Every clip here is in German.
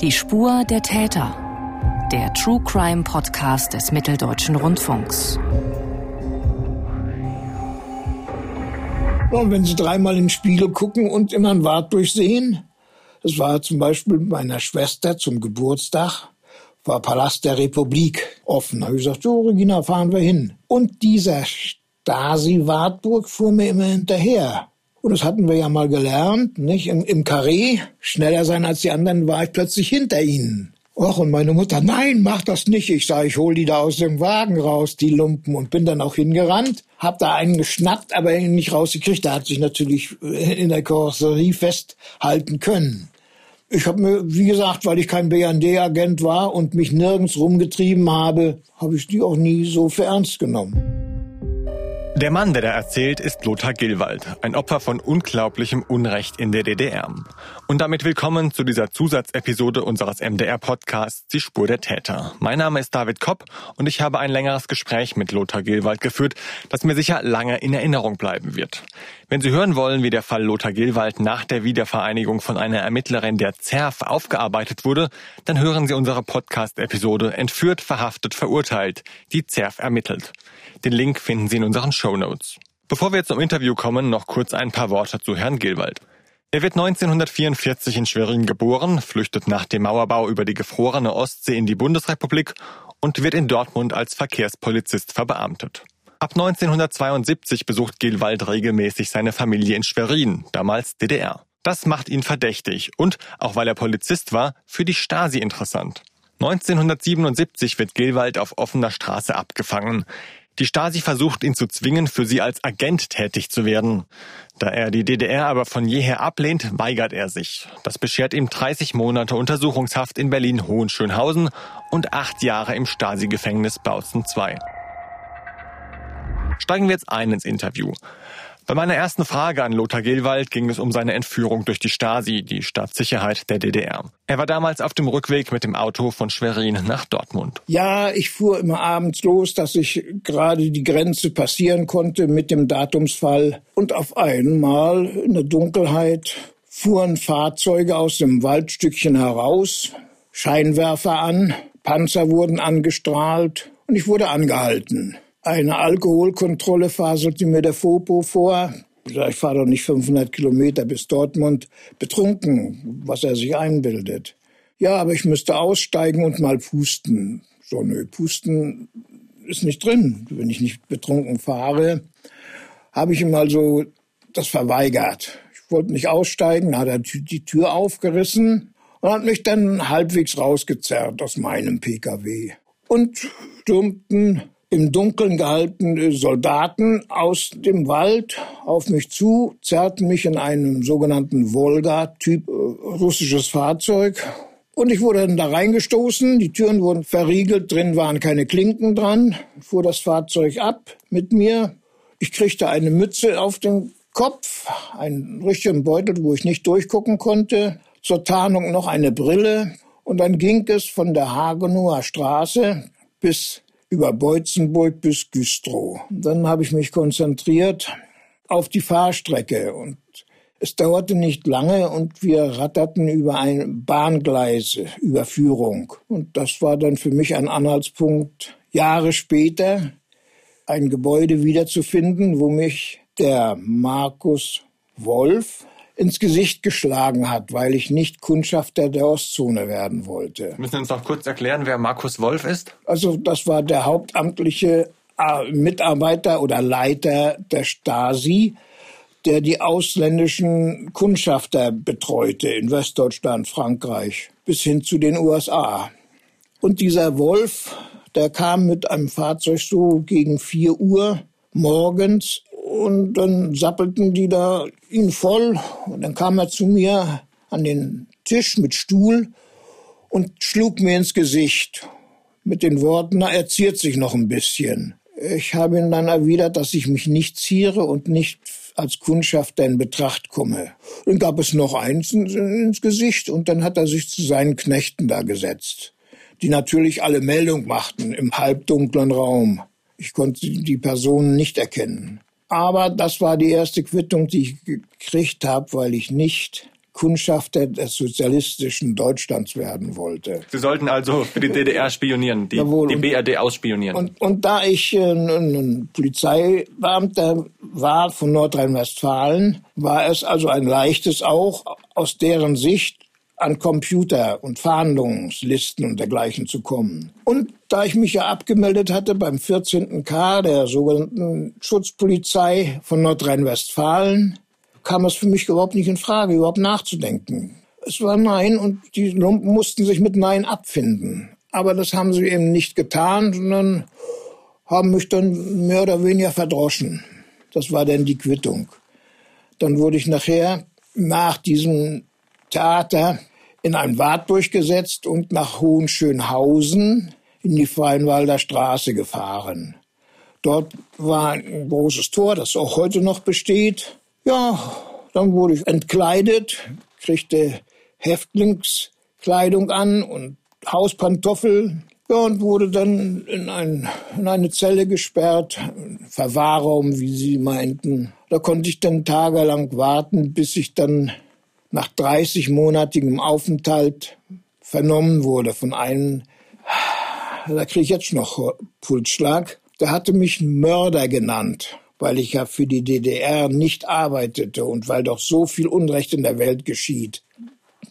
Die Spur der Täter. Der True Crime Podcast des Mitteldeutschen Rundfunks. Und wenn Sie dreimal in den Spiegel gucken und immer ein Wart durchsehen, das war zum Beispiel meiner Schwester zum Geburtstag, war Palast der Republik offen. Da habe ich gesagt, so Regina, fahren wir hin. Und dieser Stasi-Wartburg fuhr mir immer hinterher. Und das hatten wir ja mal gelernt, nicht? Im, Im Karree, schneller sein als die anderen, war ich plötzlich hinter ihnen. Och, und meine Mutter, nein, mach das nicht. Ich sage, ich hol die da aus dem Wagen raus, die Lumpen, und bin dann auch hingerannt, hab da einen geschnappt, aber ihn nicht rausgekriegt. Der hat sich natürlich in der Karosserie festhalten können. Ich habe mir, wie gesagt, weil ich kein BND-Agent war und mich nirgends rumgetrieben habe, habe ich die auch nie so für ernst genommen. Der Mann, der da erzählt, ist Lothar Gilwald, ein Opfer von unglaublichem Unrecht in der DDR. Und damit willkommen zu dieser Zusatzepisode unseres MDR-Podcasts Die Spur der Täter. Mein Name ist David Kopp und ich habe ein längeres Gespräch mit Lothar Gilwald geführt, das mir sicher lange in Erinnerung bleiben wird. Wenn Sie hören wollen, wie der Fall Lothar Gilwald nach der Wiedervereinigung von einer Ermittlerin der ZERF aufgearbeitet wurde, dann hören Sie unsere Podcast-Episode Entführt, verhaftet, verurteilt, die ZERF ermittelt. Den Link finden Sie in unseren Show Notes. Bevor wir zum Interview kommen, noch kurz ein paar Worte zu Herrn Gilwald. Er wird 1944 in Schwerin geboren, flüchtet nach dem Mauerbau über die gefrorene Ostsee in die Bundesrepublik und wird in Dortmund als Verkehrspolizist verbeamtet. Ab 1972 besucht Gilwald regelmäßig seine Familie in Schwerin, damals DDR. Das macht ihn verdächtig und, auch weil er Polizist war, für die Stasi interessant. 1977 wird Gilwald auf offener Straße abgefangen. Die Stasi versucht ihn zu zwingen, für sie als Agent tätig zu werden. Da er die DDR aber von jeher ablehnt, weigert er sich. Das beschert ihm 30 Monate Untersuchungshaft in Berlin-Hohenschönhausen und acht Jahre im Stasi-Gefängnis Bautzen II. Steigen wir jetzt ein ins Interview. Bei meiner ersten Frage an Lothar Gilwald ging es um seine Entführung durch die Stasi, die Staatssicherheit der DDR. Er war damals auf dem Rückweg mit dem Auto von Schwerin nach Dortmund. Ja, ich fuhr immer abends los, dass ich gerade die Grenze passieren konnte mit dem Datumsfall. Und auf einmal in der Dunkelheit fuhren Fahrzeuge aus dem Waldstückchen heraus, Scheinwerfer an, Panzer wurden angestrahlt und ich wurde angehalten. Eine Alkoholkontrolle faselte mir der Fopo vor. Ich fahre doch nicht 500 Kilometer bis Dortmund betrunken, was er sich einbildet. Ja, aber ich müsste aussteigen und mal pusten. So, nö, pusten ist nicht drin. Wenn ich nicht betrunken fahre, habe ich ihm also das verweigert. Ich wollte nicht aussteigen, hat er die Tür aufgerissen und hat mich dann halbwegs rausgezerrt aus meinem Pkw. Und stürmten im Dunkeln gehaltene Soldaten aus dem Wald auf mich zu, zerrten mich in einem sogenannten Volga-Typ äh, russisches Fahrzeug. Und ich wurde dann da reingestoßen, die Türen wurden verriegelt, drin waren keine Klinken dran, fuhr das Fahrzeug ab mit mir. Ich kriegte eine Mütze auf den Kopf, einen richtigen Beutel, wo ich nicht durchgucken konnte, zur Tarnung noch eine Brille. Und dann ging es von der Hagenower Straße bis über Beutzenburg bis Güstrow. Dann habe ich mich konzentriert auf die Fahrstrecke und es dauerte nicht lange und wir ratterten über eine Bahngleise, Überführung. Und das war dann für mich ein Anhaltspunkt, Jahre später ein Gebäude wiederzufinden, wo mich der Markus Wolf ins Gesicht geschlagen hat, weil ich nicht Kundschafter der Ostzone werden wollte. Müssen Sie uns noch kurz erklären, wer Markus Wolf ist? Also das war der hauptamtliche äh, Mitarbeiter oder Leiter der Stasi, der die ausländischen Kundschafter betreute in Westdeutschland, Frankreich bis hin zu den USA. Und dieser Wolf, der kam mit einem Fahrzeug so gegen vier Uhr morgens und dann sappelten die da ihn voll. Und dann kam er zu mir an den Tisch mit Stuhl und schlug mir ins Gesicht mit den Worten, na, er ziert sich noch ein bisschen. Ich habe ihm dann erwidert, dass ich mich nicht ziere und nicht als Kundschafter in Betracht komme. Dann gab es noch eins ins Gesicht und dann hat er sich zu seinen Knechten da gesetzt, die natürlich alle Meldung machten im halbdunklen Raum. Ich konnte die Personen nicht erkennen. Aber das war die erste Quittung, die ich gekriegt habe, weil ich nicht Kundschafter des sozialistischen Deutschlands werden wollte. Sie sollten also für die DDR spionieren, die, die BRD ausspionieren. Und, und da ich äh, ein Polizeibeamter war von Nordrhein-Westfalen, war es also ein leichtes auch aus deren Sicht an Computer und Verhandlungslisten und dergleichen zu kommen. Und da ich mich ja abgemeldet hatte beim 14. K der sogenannten Schutzpolizei von Nordrhein-Westfalen, kam es für mich überhaupt nicht in Frage, überhaupt nachzudenken. Es war Nein und die Lumpen mussten sich mit Nein abfinden. Aber das haben sie eben nicht getan, sondern haben mich dann mehr oder weniger verdroschen. Das war dann die Quittung. Dann wurde ich nachher nach diesem Theater in ein Wart durchgesetzt und nach Hohenschönhausen in die Freienwalder Straße gefahren. Dort war ein großes Tor, das auch heute noch besteht. Ja, dann wurde ich entkleidet, kriegte Häftlingskleidung an und Hauspantoffeln. Ja, und wurde dann in, ein, in eine Zelle gesperrt, Verwahrraum, wie sie meinten. Da konnte ich dann tagelang warten, bis ich dann nach 30-monatigem Aufenthalt vernommen wurde von einem, da kriege ich jetzt noch Pulsschlag, der hatte mich Mörder genannt weil ich ja für die DDR nicht arbeitete und weil doch so viel Unrecht in der Welt geschieht.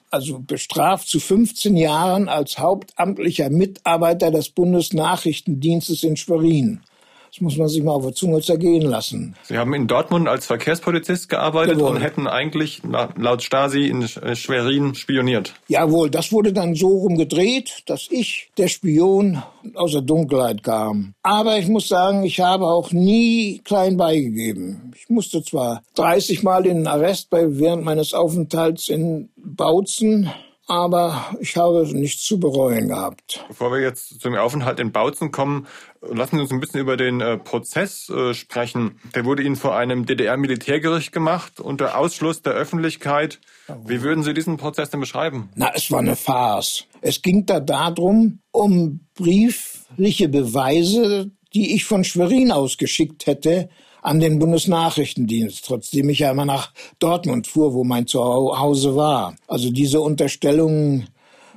Also bestraft zu 15 Jahren als hauptamtlicher Mitarbeiter des Bundesnachrichtendienstes in Schwerin. Das muss man sich mal auf der Zunge zergehen lassen. Sie haben in Dortmund als Verkehrspolizist gearbeitet Jawohl. und hätten eigentlich laut Stasi in äh, Schwerin spioniert. Jawohl, das wurde dann so rumgedreht, dass ich, der Spion, aus der Dunkelheit kam. Aber ich muss sagen, ich habe auch nie klein beigegeben. Ich musste zwar 30 Mal in den Arrest bei, während meines Aufenthalts in Bautzen, aber ich habe nichts zu bereuen gehabt. Bevor wir jetzt zum Aufenthalt in Bautzen kommen, lassen Sie uns ein bisschen über den äh, Prozess äh, sprechen. Der wurde Ihnen vor einem DDR-Militärgericht gemacht unter Ausschluss der Öffentlichkeit. Wie würden Sie diesen Prozess denn beschreiben? Na, es war eine Farce. Es ging da darum, um briefliche Beweise, die ich von Schwerin ausgeschickt hätte, an den Bundesnachrichtendienst, trotzdem ich ja immer nach Dortmund fuhr, wo mein Zuhause war. Also diese Unterstellungen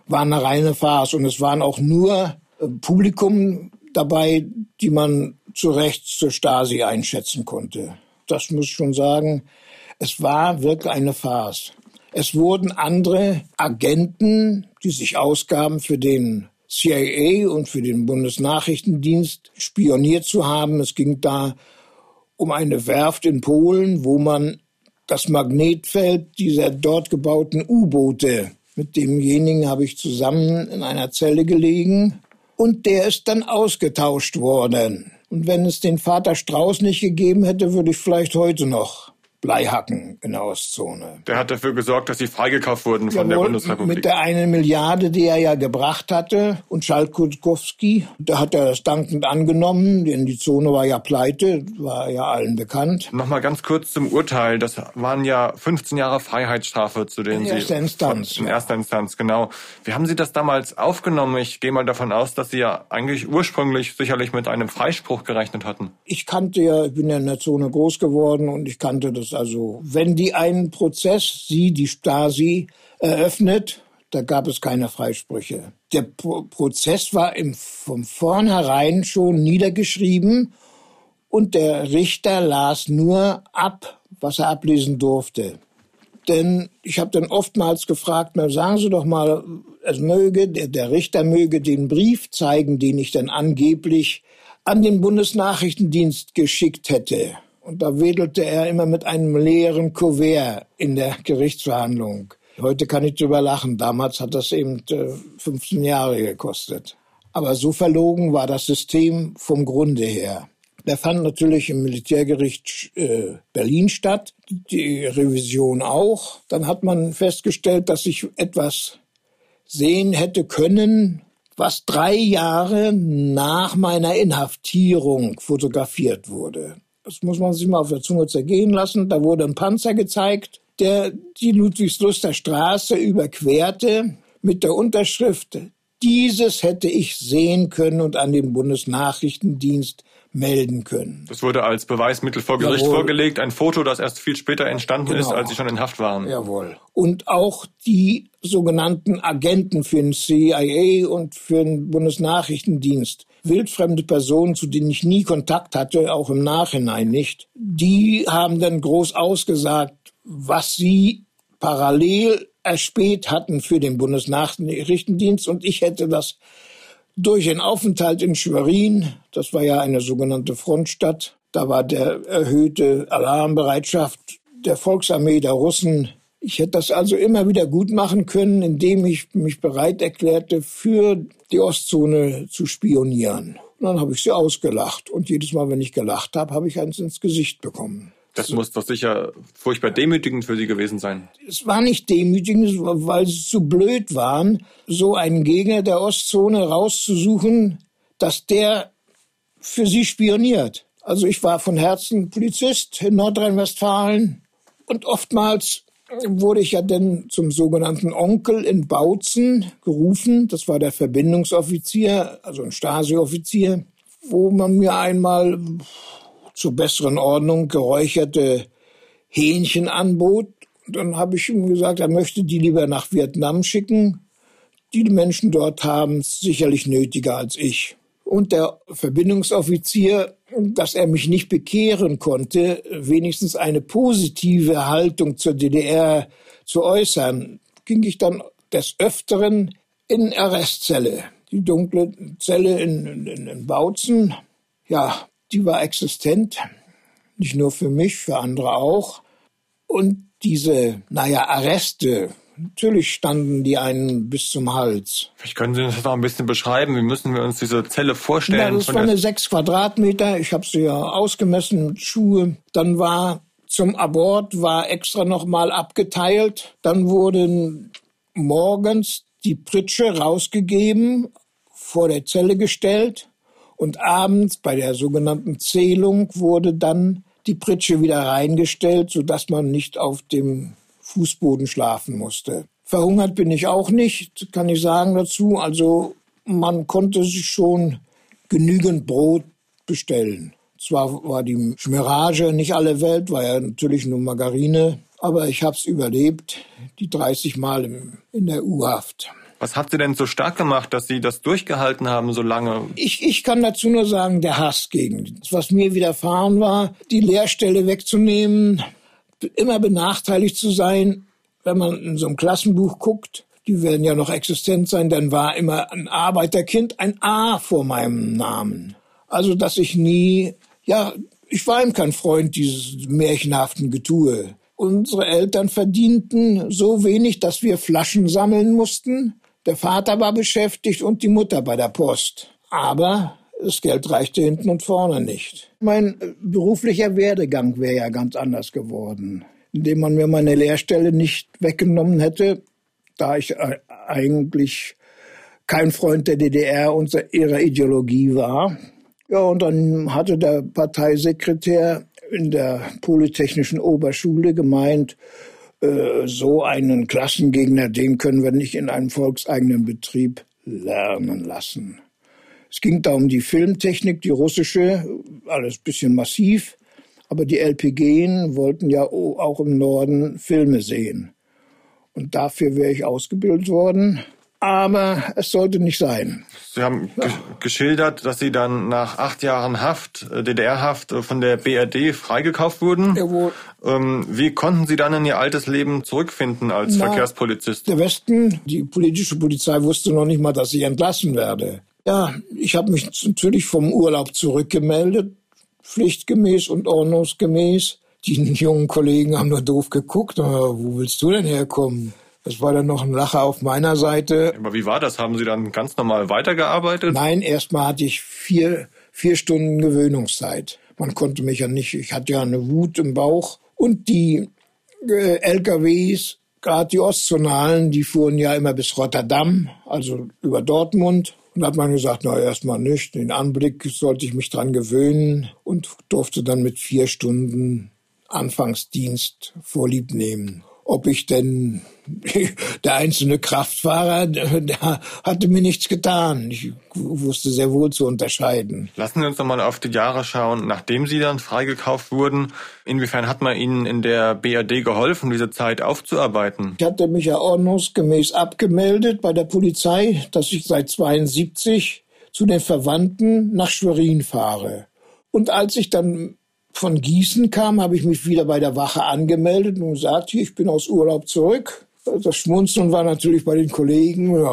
waren eine reine Farce und es waren auch nur äh, Publikum dabei, die man zu Recht zur Stasi einschätzen konnte. Das muss ich schon sagen. Es war wirklich eine Farce. Es wurden andere Agenten, die sich ausgaben für den CIA und für den Bundesnachrichtendienst spioniert zu haben. Es ging da um eine Werft in Polen, wo man das Magnetfeld dieser dort gebauten U-Boote, mit demjenigen habe ich zusammen in einer Zelle gelegen, und der ist dann ausgetauscht worden. Und wenn es den Vater Strauß nicht gegeben hätte, würde ich vielleicht heute noch Bleihacken in der Ostzone. Der hat dafür gesorgt, dass sie freigekauft wurden von Jawohl, der Bundesrepublik. Mit der eine Milliarde, die er ja gebracht hatte, und Schalkutkowski, da hat er das dankend angenommen, denn die Zone war ja pleite, war ja allen bekannt. Nochmal ganz kurz zum Urteil. Das waren ja 15 Jahre Freiheitsstrafe, zu denen in Sie... In erster Instanz. In erster Instanz, genau. Wie haben Sie das damals aufgenommen? Ich gehe mal davon aus, dass Sie ja eigentlich ursprünglich sicherlich mit einem Freispruch gerechnet hatten. Ich kannte ja, ich bin ja in der Zone groß geworden und ich kannte das also wenn die einen Prozess, sie, die Stasi, eröffnet, da gab es keine Freisprüche. Der Pro Prozess war im, von vornherein schon niedergeschrieben und der Richter las nur ab, was er ablesen durfte. Denn ich habe dann oftmals gefragt, na, sagen Sie doch mal, es möge, der, der Richter möge den Brief zeigen, den ich dann angeblich an den Bundesnachrichtendienst geschickt hätte. Und da wedelte er immer mit einem leeren Kuvert in der Gerichtsverhandlung. Heute kann ich drüber lachen. Damals hat das eben 15 äh, Jahre gekostet. Aber so verlogen war das System vom Grunde her. Der fand natürlich im Militärgericht äh, Berlin statt, die Revision auch. Dann hat man festgestellt, dass ich etwas sehen hätte können, was drei Jahre nach meiner Inhaftierung fotografiert wurde das muss man sich mal auf der Zunge zergehen lassen, da wurde ein Panzer gezeigt, der die Ludwigsluster Straße überquerte mit der Unterschrift dieses hätte ich sehen können und an den Bundesnachrichtendienst melden können. Das wurde als Beweismittel vor Gericht Jawohl. vorgelegt, ein Foto, das erst viel später entstanden genau. ist, als sie schon in Haft waren. Jawohl. Und auch die sogenannten Agenten für den CIA und für den Bundesnachrichtendienst, wildfremde Personen, zu denen ich nie Kontakt hatte, auch im Nachhinein nicht, die haben dann groß ausgesagt, was sie parallel erspäht hatten für den Bundesnachrichtendienst und ich hätte das durch den Aufenthalt in Schwerin, das war ja eine sogenannte Frontstadt, da war der erhöhte Alarmbereitschaft der Volksarmee der Russen. Ich hätte das also immer wieder gut machen können, indem ich mich bereit erklärte, für die Ostzone zu spionieren. Und dann habe ich sie ausgelacht. Und jedes Mal, wenn ich gelacht habe, habe ich eins ins Gesicht bekommen. Das muss doch sicher furchtbar demütigend für Sie gewesen sein. Es war nicht demütigend, weil Sie zu blöd waren, so einen Gegner der Ostzone rauszusuchen, dass der für Sie spioniert. Also ich war von Herzen Polizist in Nordrhein-Westfalen und oftmals wurde ich ja dann zum sogenannten Onkel in Bautzen gerufen. Das war der Verbindungsoffizier, also ein Stasi-Offizier, wo man mir einmal zur besseren Ordnung geräucherte Hähnchen anbot. Dann habe ich ihm gesagt, er möchte die lieber nach Vietnam schicken. Die Menschen dort haben es sicherlich nötiger als ich. Und der Verbindungsoffizier, dass er mich nicht bekehren konnte, wenigstens eine positive Haltung zur DDR zu äußern, ging ich dann des Öfteren in Arrestzelle. Die dunkle Zelle in, in, in Bautzen. Ja, die war existent, nicht nur für mich, für andere auch. Und diese, naja, Arreste, natürlich standen die einen bis zum Hals. Vielleicht können Sie das noch ein bisschen beschreiben. Wie müssen wir uns diese Zelle vorstellen? Ja, das war eine sechs Quadratmeter. Ich habe sie ja ausgemessen mit Schuhe. Dann war zum Abort war extra nochmal abgeteilt. Dann wurden morgens die Pritsche rausgegeben, vor der Zelle gestellt. Und abends bei der sogenannten Zählung wurde dann die Pritsche wieder reingestellt, sodass man nicht auf dem Fußboden schlafen musste. Verhungert bin ich auch nicht, kann ich sagen dazu. Also man konnte sich schon genügend Brot bestellen. Zwar war die Schmirage nicht alle Welt, war ja natürlich nur Margarine, aber ich habe es überlebt, die 30 Mal in der U-Haft. Was hat Sie denn so stark gemacht, dass Sie das durchgehalten haben so lange? Ich, ich kann dazu nur sagen, der Hass gegen das, was mir widerfahren war, die Lehrstelle wegzunehmen, immer benachteiligt zu sein, wenn man in so einem Klassenbuch guckt. Die werden ja noch existent sein, dann war immer ein Arbeiterkind ein A vor meinem Namen. Also, dass ich nie, ja, ich war ihm kein Freund dieses märchenhaften Getue. Unsere Eltern verdienten so wenig, dass wir Flaschen sammeln mussten der Vater war beschäftigt und die Mutter bei der Post. Aber das Geld reichte hinten und vorne nicht. Mein äh, beruflicher Werdegang wäre ja ganz anders geworden, indem man mir meine Lehrstelle nicht weggenommen hätte, da ich äh, eigentlich kein Freund der DDR und ihrer Ideologie war. Ja, und dann hatte der Parteisekretär in der Polytechnischen Oberschule gemeint, äh, so einen Klassengegner, den können wir nicht in einem volkseigenen Betrieb lernen lassen. Es ging da um die Filmtechnik, die russische, alles bisschen massiv, aber die LPG wollten ja auch im Norden Filme sehen. Und dafür wäre ich ausgebildet worden aber es sollte nicht sein. Sie haben ja. geschildert, dass Sie dann nach acht Jahren Haft, äh, DDR-Haft, äh, von der BRD freigekauft wurden. Jawohl. Ähm, wie konnten Sie dann in Ihr altes Leben zurückfinden als Na, Verkehrspolizist? Der Westen, die politische Polizei wusste noch nicht mal, dass ich entlassen werde. Ja, ich habe mich natürlich vom Urlaub zurückgemeldet, pflichtgemäß und ordnungsgemäß. Die jungen Kollegen haben nur doof geguckt. Wo willst du denn herkommen? Das war dann noch ein Lacher auf meiner Seite. Aber wie war das? Haben Sie dann ganz normal weitergearbeitet? Nein, erstmal hatte ich vier, vier Stunden Gewöhnungszeit. Man konnte mich ja nicht, ich hatte ja eine Wut im Bauch. Und die äh, LKWs, gerade die Ostzonalen, die fuhren ja immer bis Rotterdam, also über Dortmund. Und hat man gesagt, na erstmal nicht. Den Anblick sollte ich mich dran gewöhnen und durfte dann mit vier Stunden Anfangsdienst vorlieb nehmen. Ob ich denn der einzelne Kraftfahrer, der hatte mir nichts getan. Ich wusste sehr wohl zu unterscheiden. Lassen Sie uns noch mal auf die Jahre schauen, nachdem Sie dann freigekauft wurden. Inwiefern hat man Ihnen in der BRD geholfen, diese Zeit aufzuarbeiten? Ich hatte mich ja ordnungsgemäß abgemeldet bei der Polizei, dass ich seit 72 zu den Verwandten nach Schwerin fahre. Und als ich dann von Gießen kam, habe ich mich wieder bei der Wache angemeldet und gesagt, hier, ich bin aus Urlaub zurück. Das Schmunzeln war natürlich bei den Kollegen, ja,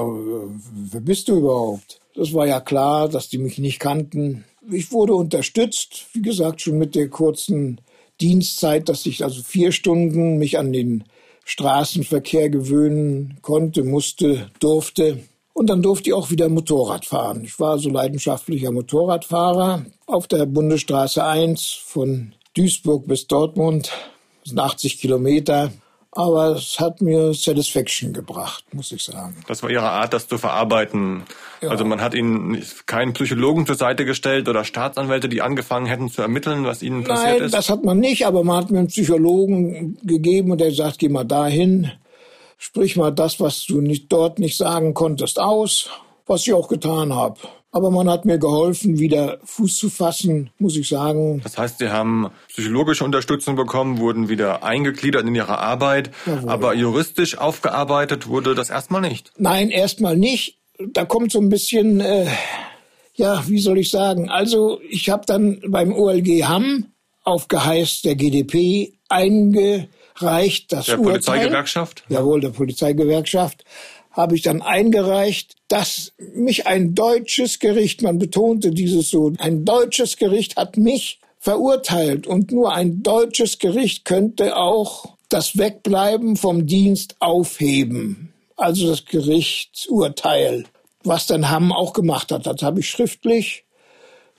wer bist du überhaupt? Das war ja klar, dass die mich nicht kannten. Ich wurde unterstützt, wie gesagt, schon mit der kurzen Dienstzeit, dass ich also vier Stunden mich an den Straßenverkehr gewöhnen konnte, musste, durfte. Und dann durfte ich auch wieder Motorrad fahren. Ich war so leidenschaftlicher Motorradfahrer auf der Bundesstraße 1 von Duisburg bis Dortmund. Das sind 80 Kilometer. Aber es hat mir Satisfaction gebracht, muss ich sagen. Das war Ihre Art, das zu verarbeiten. Ja. Also man hat Ihnen keinen Psychologen zur Seite gestellt oder Staatsanwälte, die angefangen hätten zu ermitteln, was Ihnen passiert Nein, ist? das hat man nicht, aber man hat mir einen Psychologen gegeben und der sagt, geh mal dahin, sprich mal das, was du nicht, dort nicht sagen konntest, aus, was ich auch getan habe. Aber man hat mir geholfen, wieder Fuß zu fassen, muss ich sagen. Das heißt, Sie haben psychologische Unterstützung bekommen, wurden wieder eingegliedert in Ihre Arbeit, Jawohl. aber juristisch aufgearbeitet wurde das erstmal nicht. Nein, erstmal nicht. Da kommt so ein bisschen, äh, ja, wie soll ich sagen? Also ich habe dann beim OLG Hamm auf Geheiß der GDP eingereicht, das der Urteil. Der Polizeigewerkschaft? Jawohl, der Polizeigewerkschaft habe ich dann eingereicht, dass mich ein deutsches Gericht, man betonte dieses so, ein deutsches Gericht hat mich verurteilt und nur ein deutsches Gericht könnte auch das Wegbleiben vom Dienst aufheben. Also das Gerichtsurteil, was dann Hamm auch gemacht hat. Das habe ich schriftlich.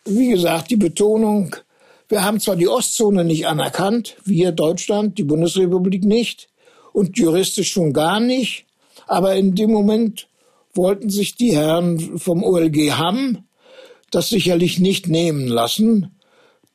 Wie gesagt, die Betonung, wir haben zwar die Ostzone nicht anerkannt, wir Deutschland, die Bundesrepublik nicht und juristisch schon gar nicht, aber in dem Moment wollten sich die Herren vom OLG Hamm das sicherlich nicht nehmen lassen.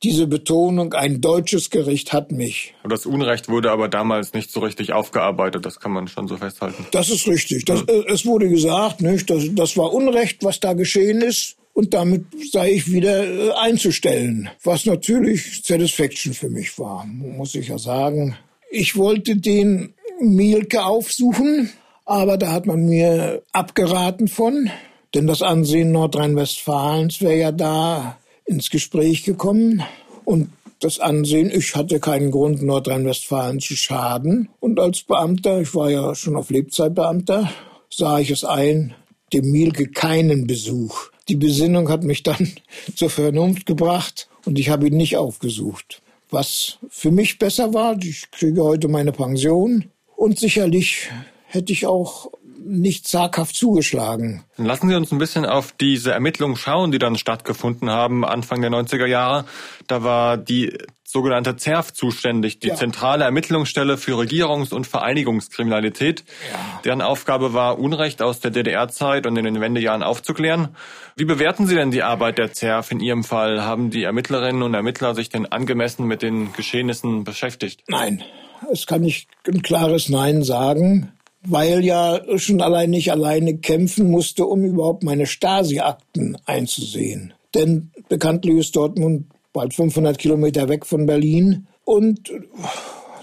Diese Betonung, ein deutsches Gericht hat mich. Das Unrecht wurde aber damals nicht so richtig aufgearbeitet, das kann man schon so festhalten. Das ist richtig. Das, ja. Äh, es wurde gesagt, nicht, das, das war Unrecht, was da geschehen ist. Und damit sei ich wieder äh, einzustellen. Was natürlich Satisfaction für mich war, muss ich ja sagen. Ich wollte den Mielke aufsuchen aber da hat man mir abgeraten von, denn das Ansehen Nordrhein-Westfalens wäre ja da ins Gespräch gekommen. Und das Ansehen, ich hatte keinen Grund, Nordrhein-Westfalen zu schaden. Und als Beamter, ich war ja schon auf Lebzeitbeamter, sah ich es ein, dem Mielke keinen Besuch. Die Besinnung hat mich dann zur Vernunft gebracht und ich habe ihn nicht aufgesucht. Was für mich besser war, ich kriege heute meine Pension und sicherlich hätte ich auch nicht zaghaft zugeschlagen. Lassen Sie uns ein bisschen auf diese Ermittlungen schauen, die dann stattgefunden haben Anfang der 90er Jahre. Da war die sogenannte ZERF zuständig, die ja. zentrale Ermittlungsstelle für Regierungs- und Vereinigungskriminalität, ja. deren Aufgabe war, Unrecht aus der DDR-Zeit und in den Wendejahren aufzuklären. Wie bewerten Sie denn die Arbeit der ZERF in Ihrem Fall? Haben die Ermittlerinnen und Ermittler sich denn angemessen mit den Geschehnissen beschäftigt? Nein, es kann ich ein klares Nein sagen weil ja schon allein nicht alleine kämpfen musste, um überhaupt meine Stasi-Akten einzusehen. Denn bekanntlich ist Dortmund bald 500 Kilometer weg von Berlin und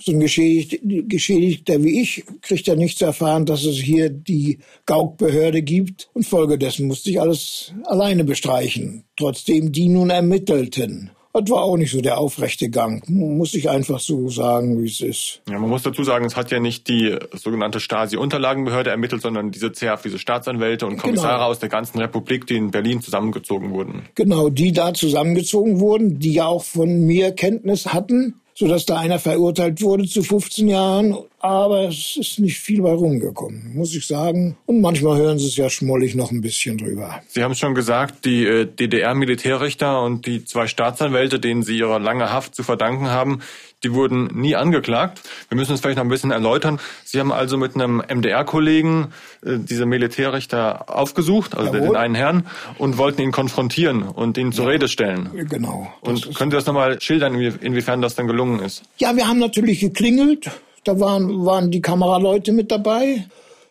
so ein Geschädigter wie ich kriegt ja nicht zu erfahren, dass es hier die Gauk-Behörde gibt und folgedessen musste ich alles alleine bestreichen, trotzdem die nun ermittelten. Das war auch nicht so der aufrechte Gang. Muss ich einfach so sagen, wie es ist. Ja, man muss dazu sagen, es hat ja nicht die sogenannte Stasi-Unterlagenbehörde ermittelt, sondern diese CERF, diese Staatsanwälte und Kommissare genau. aus der ganzen Republik, die in Berlin zusammengezogen wurden. Genau, die da zusammengezogen wurden, die ja auch von mir Kenntnis hatten sodass da einer verurteilt wurde zu 15 Jahren. Aber es ist nicht viel bei rumgekommen, muss ich sagen. Und manchmal hören Sie es ja schmollig noch ein bisschen drüber. Sie haben schon gesagt, die äh, DDR-Militärrichter und die zwei Staatsanwälte, denen Sie ihre lange Haft zu verdanken haben, die wurden nie angeklagt. Wir müssen es vielleicht noch ein bisschen erläutern. Sie haben also mit einem MDR-Kollegen äh, diese Militärrichter aufgesucht, also Jawohl. den einen Herrn, und wollten ihn konfrontieren und ihn zur ja. Rede stellen. Genau. Und können Sie das nochmal schildern, inwiefern das dann gelungen ist? Ja, wir haben natürlich geklingelt. Da waren, waren die Kameraleute mit dabei.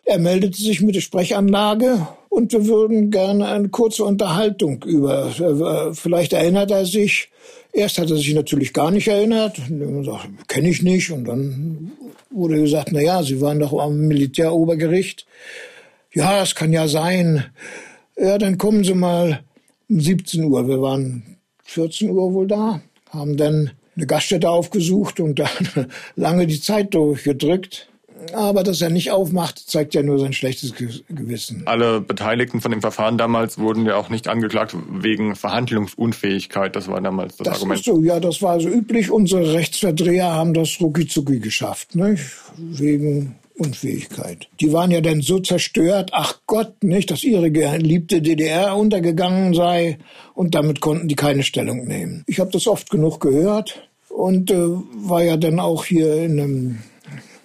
Er meldete sich mit der Sprechanlage und wir würden gerne eine kurze Unterhaltung über, äh, vielleicht erinnert er sich. Erst hat er sich natürlich gar nicht erinnert. Kenne ich nicht. Und dann wurde gesagt, na ja, Sie waren doch am Militärobergericht. Ja, das kann ja sein. Ja, dann kommen Sie mal um 17 Uhr. Wir waren 14 Uhr wohl da, haben dann eine Gaststätte aufgesucht und dann lange die Zeit durchgedrückt. Aber dass er nicht aufmacht, zeigt ja nur sein schlechtes Gewissen. Alle Beteiligten von dem Verfahren damals wurden ja auch nicht angeklagt wegen Verhandlungsunfähigkeit. Das war damals das, das Argument. Ist so, ja, das war so üblich. Unsere Rechtsverdreher haben das rucki geschafft, nicht? Wegen Unfähigkeit. Die waren ja dann so zerstört, ach Gott, nicht, dass ihre geliebte DDR untergegangen sei und damit konnten die keine Stellung nehmen. Ich habe das oft genug gehört und äh, war ja dann auch hier in einem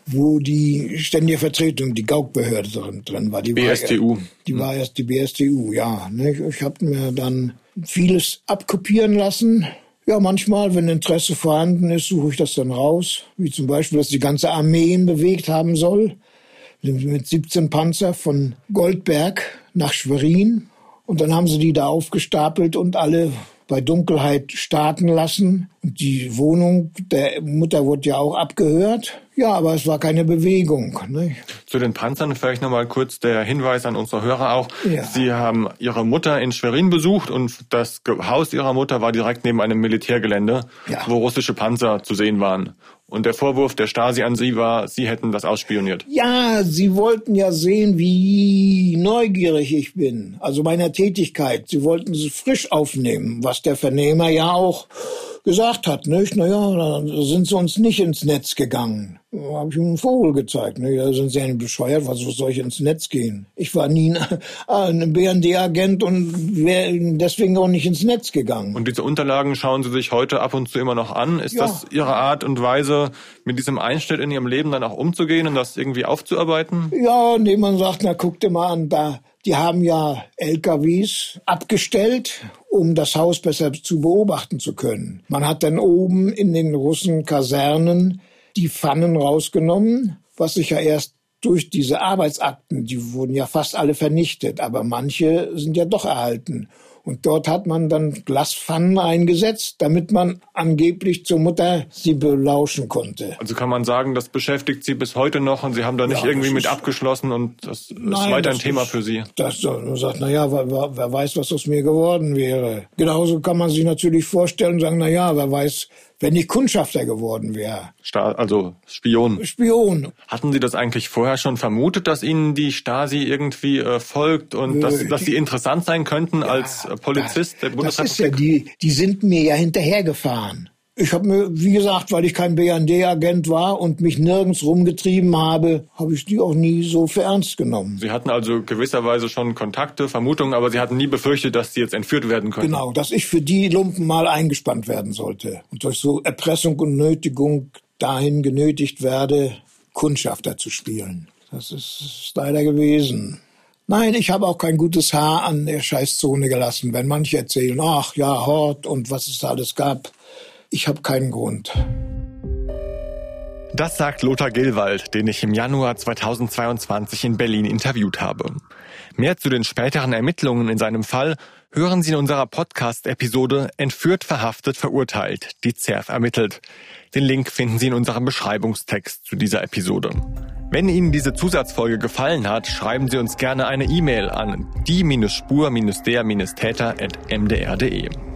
wo die ständige Vertretung, die Gaukbehörde drin, drin war. Die BSTU. War, die war erst die BSTU, ja. Nicht? Ich habe mir dann vieles abkopieren lassen ja, manchmal, wenn Interesse vorhanden ist, suche ich das dann raus. Wie zum Beispiel, dass die ganze Armee bewegt haben soll. Mit 17 Panzer von Goldberg nach Schwerin. Und dann haben sie die da aufgestapelt und alle bei Dunkelheit starten lassen. Und die Wohnung der Mutter wurde ja auch abgehört. Ja, aber es war keine Bewegung. Ne? Zu den Panzern vielleicht nochmal kurz der Hinweis an unsere Hörer auch. Ja. Sie haben Ihre Mutter in Schwerin besucht und das Haus Ihrer Mutter war direkt neben einem Militärgelände, ja. wo russische Panzer zu sehen waren. Und der Vorwurf der Stasi an Sie war, Sie hätten das ausspioniert. Ja, Sie wollten ja sehen, wie neugierig ich bin. Also meiner Tätigkeit. Sie wollten es frisch aufnehmen, was der Vernehmer ja auch gesagt hat, nicht? Naja, da sind sie uns nicht ins Netz gegangen. Habe ich ihm einen Vogel gezeigt. Ne? Da sind sie ja nicht bescheuert, was soll ich ins Netz gehen? Ich war nie ein, ein BND-Agent und wäre deswegen auch nicht ins Netz gegangen. Und diese Unterlagen schauen Sie sich heute ab und zu immer noch an. Ist ja. das Ihre Art und Weise, mit diesem Einschnitt in Ihrem Leben dann auch umzugehen und das irgendwie aufzuarbeiten? Ja, indem man sagt, na guck dir mal an, da die haben ja LKWs abgestellt, um das Haus besser zu beobachten zu können. Man hat dann oben in den russen Kasernen die Pfannen rausgenommen, was sich ja erst durch diese Arbeitsakten, die wurden ja fast alle vernichtet, aber manche sind ja doch erhalten. Und dort hat man dann Glaspfannen eingesetzt, damit man angeblich zur Mutter sie belauschen konnte. Also kann man sagen, das beschäftigt Sie bis heute noch und Sie haben da nicht ja, irgendwie mit abgeschlossen und das ist Nein, weiter ein Thema ist, für Sie. Das, man sagt, na ja, wer, wer weiß, was aus mir geworden wäre. Genauso kann man sich natürlich vorstellen und sagen, na ja, wer weiß, wenn ich Kundschafter geworden wäre. Also Spion. Spion. Hatten Sie das eigentlich vorher schon vermutet, dass Ihnen die Stasi irgendwie äh, folgt und Nö, dass, dass Sie interessant sein könnten ja, als äh, Polizist der Bundesrepublik? Das ist ja, die, die sind mir ja hinterhergefahren. Ich habe mir, wie gesagt, weil ich kein BND-Agent war und mich nirgends rumgetrieben habe, habe ich die auch nie so für ernst genommen. Sie hatten also gewisserweise schon Kontakte, Vermutungen, aber Sie hatten nie befürchtet, dass Sie jetzt entführt werden könnten. Genau, dass ich für die Lumpen mal eingespannt werden sollte und durch so Erpressung und Nötigung dahin genötigt werde, Kundschafter zu spielen. Das ist leider gewesen. Nein, ich habe auch kein gutes Haar an der Scheißzone gelassen. Wenn manche erzählen, ach ja, Hort und was es da alles gab, ich habe keinen Grund. Das sagt Lothar Gilwald, den ich im Januar 2022 in Berlin interviewt habe. Mehr zu den späteren Ermittlungen in seinem Fall hören Sie in unserer Podcast-Episode Entführt, verhaftet, verurteilt, die ZERF ermittelt. Den Link finden Sie in unserem Beschreibungstext zu dieser Episode. Wenn Ihnen diese Zusatzfolge gefallen hat, schreiben Sie uns gerne eine E-Mail an die-spur-der-täter.mdr.de.